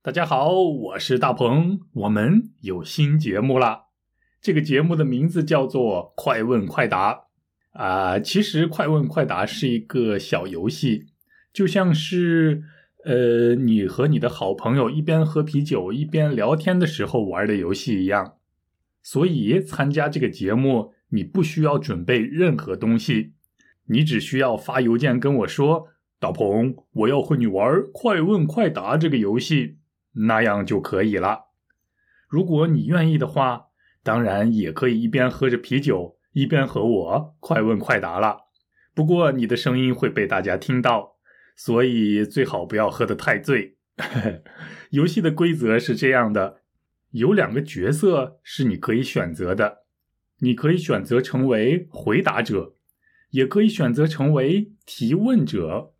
大家好，我是大鹏，我们有新节目啦。这个节目的名字叫做“快问快答”啊。其实“快问快答”是一个小游戏，就像是呃，你和你的好朋友一边喝啤酒一边聊天的时候玩的游戏一样。所以参加这个节目，你不需要准备任何东西，你只需要发邮件跟我说：“大鹏，我要和你玩‘快问快答’这个游戏。”那样就可以了。如果你愿意的话，当然也可以一边喝着啤酒，一边和我快问快答了。不过你的声音会被大家听到，所以最好不要喝得太醉。游戏的规则是这样的：有两个角色是你可以选择的，你可以选择成为回答者，也可以选择成为提问者。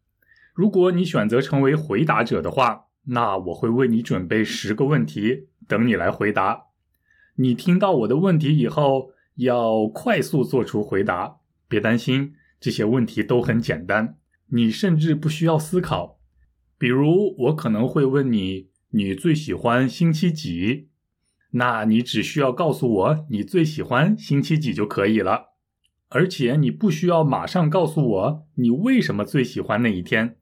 如果你选择成为回答者的话，那我会为你准备十个问题，等你来回答。你听到我的问题以后，要快速做出回答。别担心，这些问题都很简单，你甚至不需要思考。比如，我可能会问你：你最喜欢星期几？那你只需要告诉我你最喜欢星期几就可以了。而且，你不需要马上告诉我你为什么最喜欢那一天。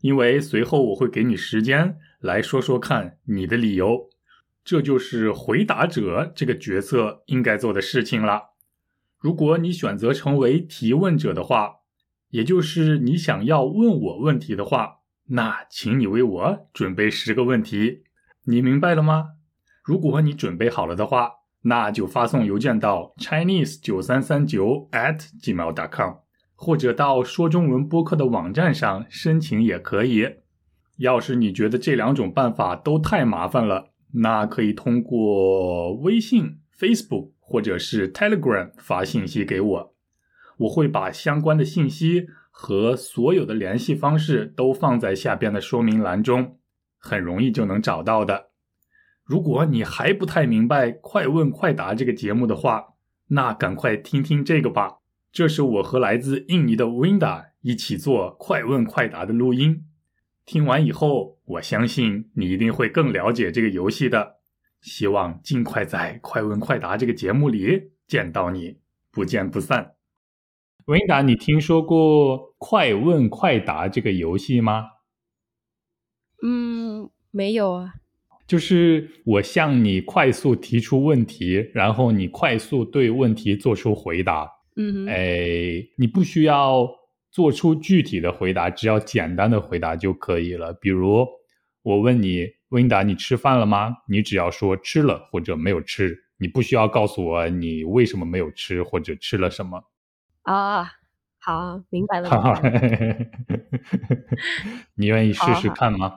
因为随后我会给你时间来说说看你的理由，这就是回答者这个角色应该做的事情了。如果你选择成为提问者的话，也就是你想要问我问题的话，那请你为我准备十个问题。你明白了吗？如果你准备好了的话，那就发送邮件到 chinese 九三三九 at gmail.com。或者到说中文播客的网站上申请也可以。要是你觉得这两种办法都太麻烦了，那可以通过微信、Facebook 或者是 Telegram 发信息给我，我会把相关的信息和所有的联系方式都放在下边的说明栏中，很容易就能找到的。如果你还不太明白《快问快答》这个节目的话，那赶快听听这个吧。这是我和来自印尼的 Winda 一起做快问快答的录音。听完以后，我相信你一定会更了解这个游戏的。希望尽快在快问快答这个节目里见到你，不见不散。Winda，你听说过快问快答这个游戏吗？嗯，没有啊。就是我向你快速提出问题，然后你快速对问题做出回答。嗯，哎，你不需要做出具体的回答，只要简单的回答就可以了。比如我问你，温达，你吃饭了吗？你只要说吃了或者没有吃，你不需要告诉我你为什么没有吃或者吃了什么。啊，好，明白了。你愿意试试看吗？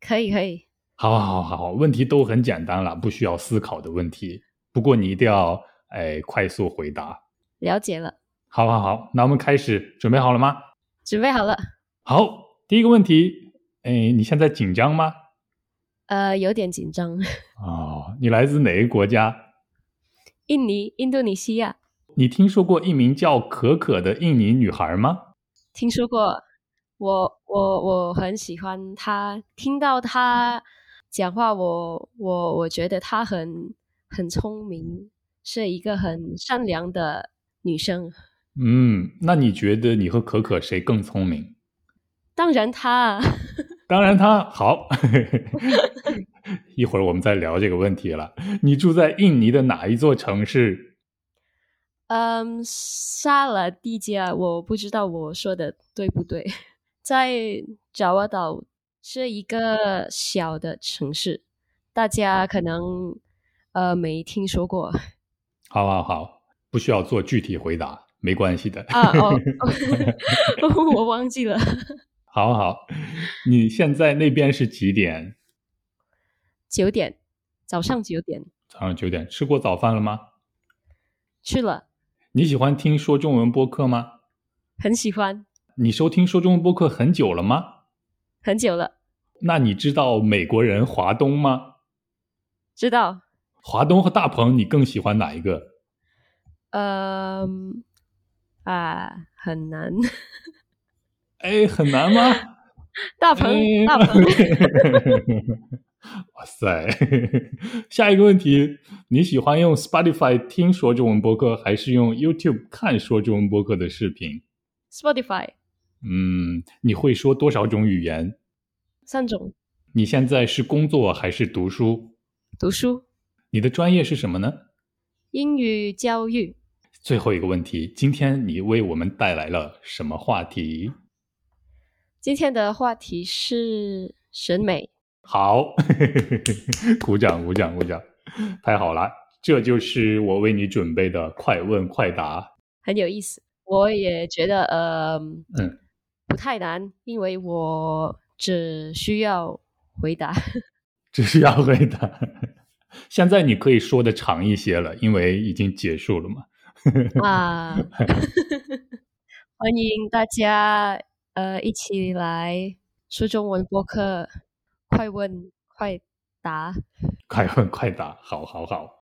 可以，可以。好，好，好，好，问题都很简单了，不需要思考的问题。不过你一定要哎快速回答。了解了，好，好，好，那我们开始，准备好了吗？准备好了。好，第一个问题，哎，你现在紧张吗？呃，有点紧张。哦，你来自哪个国家？印尼，印度尼西亚。你听说过一名叫可可的印尼女孩吗？听说过，我我我很喜欢她，听到她讲话，我我我觉得她很很聪明。是一个很善良的女生。嗯，那你觉得你和可可谁更聪明？当然她。当然她好。一会儿我们再聊这个问题了。你住在印尼的哪一座城市？嗯，沙拉蒂加，我不知道我说的对不对。在爪哇岛是一个小的城市，大家可能呃没听说过。好好好，不需要做具体回答，没关系的。啊 哦，我忘记了。好好，你现在那边是几点？九点，早上九点。早上九点，吃过早饭了吗？吃了。你喜欢听说中文播客吗？很喜欢。你收听说中文播客很久了吗？很久了。那你知道美国人华东吗？知道。华东和大鹏，你更喜欢哪一个？嗯，啊，很难。哎，很难吗？大鹏，大鹏。哇塞！下一个问题，你喜欢用 Spotify 听说中文播客，还是用 YouTube 看说中文播客的视频？Spotify。嗯，你会说多少种语言？三种。你现在是工作还是读书？读书。你的专业是什么呢？英语教育。最后一个问题，今天你为我们带来了什么话题？今天的话题是审美。好，鼓掌鼓掌鼓掌，太好了！这就是我为你准备的快问快答，很有意思。我也觉得，呃，嗯，不太难，因为我只需要回答，只需要回答。现在你可以说的长一些了，因为已经结束了嘛。啊 欢迎大家，呃，一起来说中文播客。快问快答，快问快答，好好好。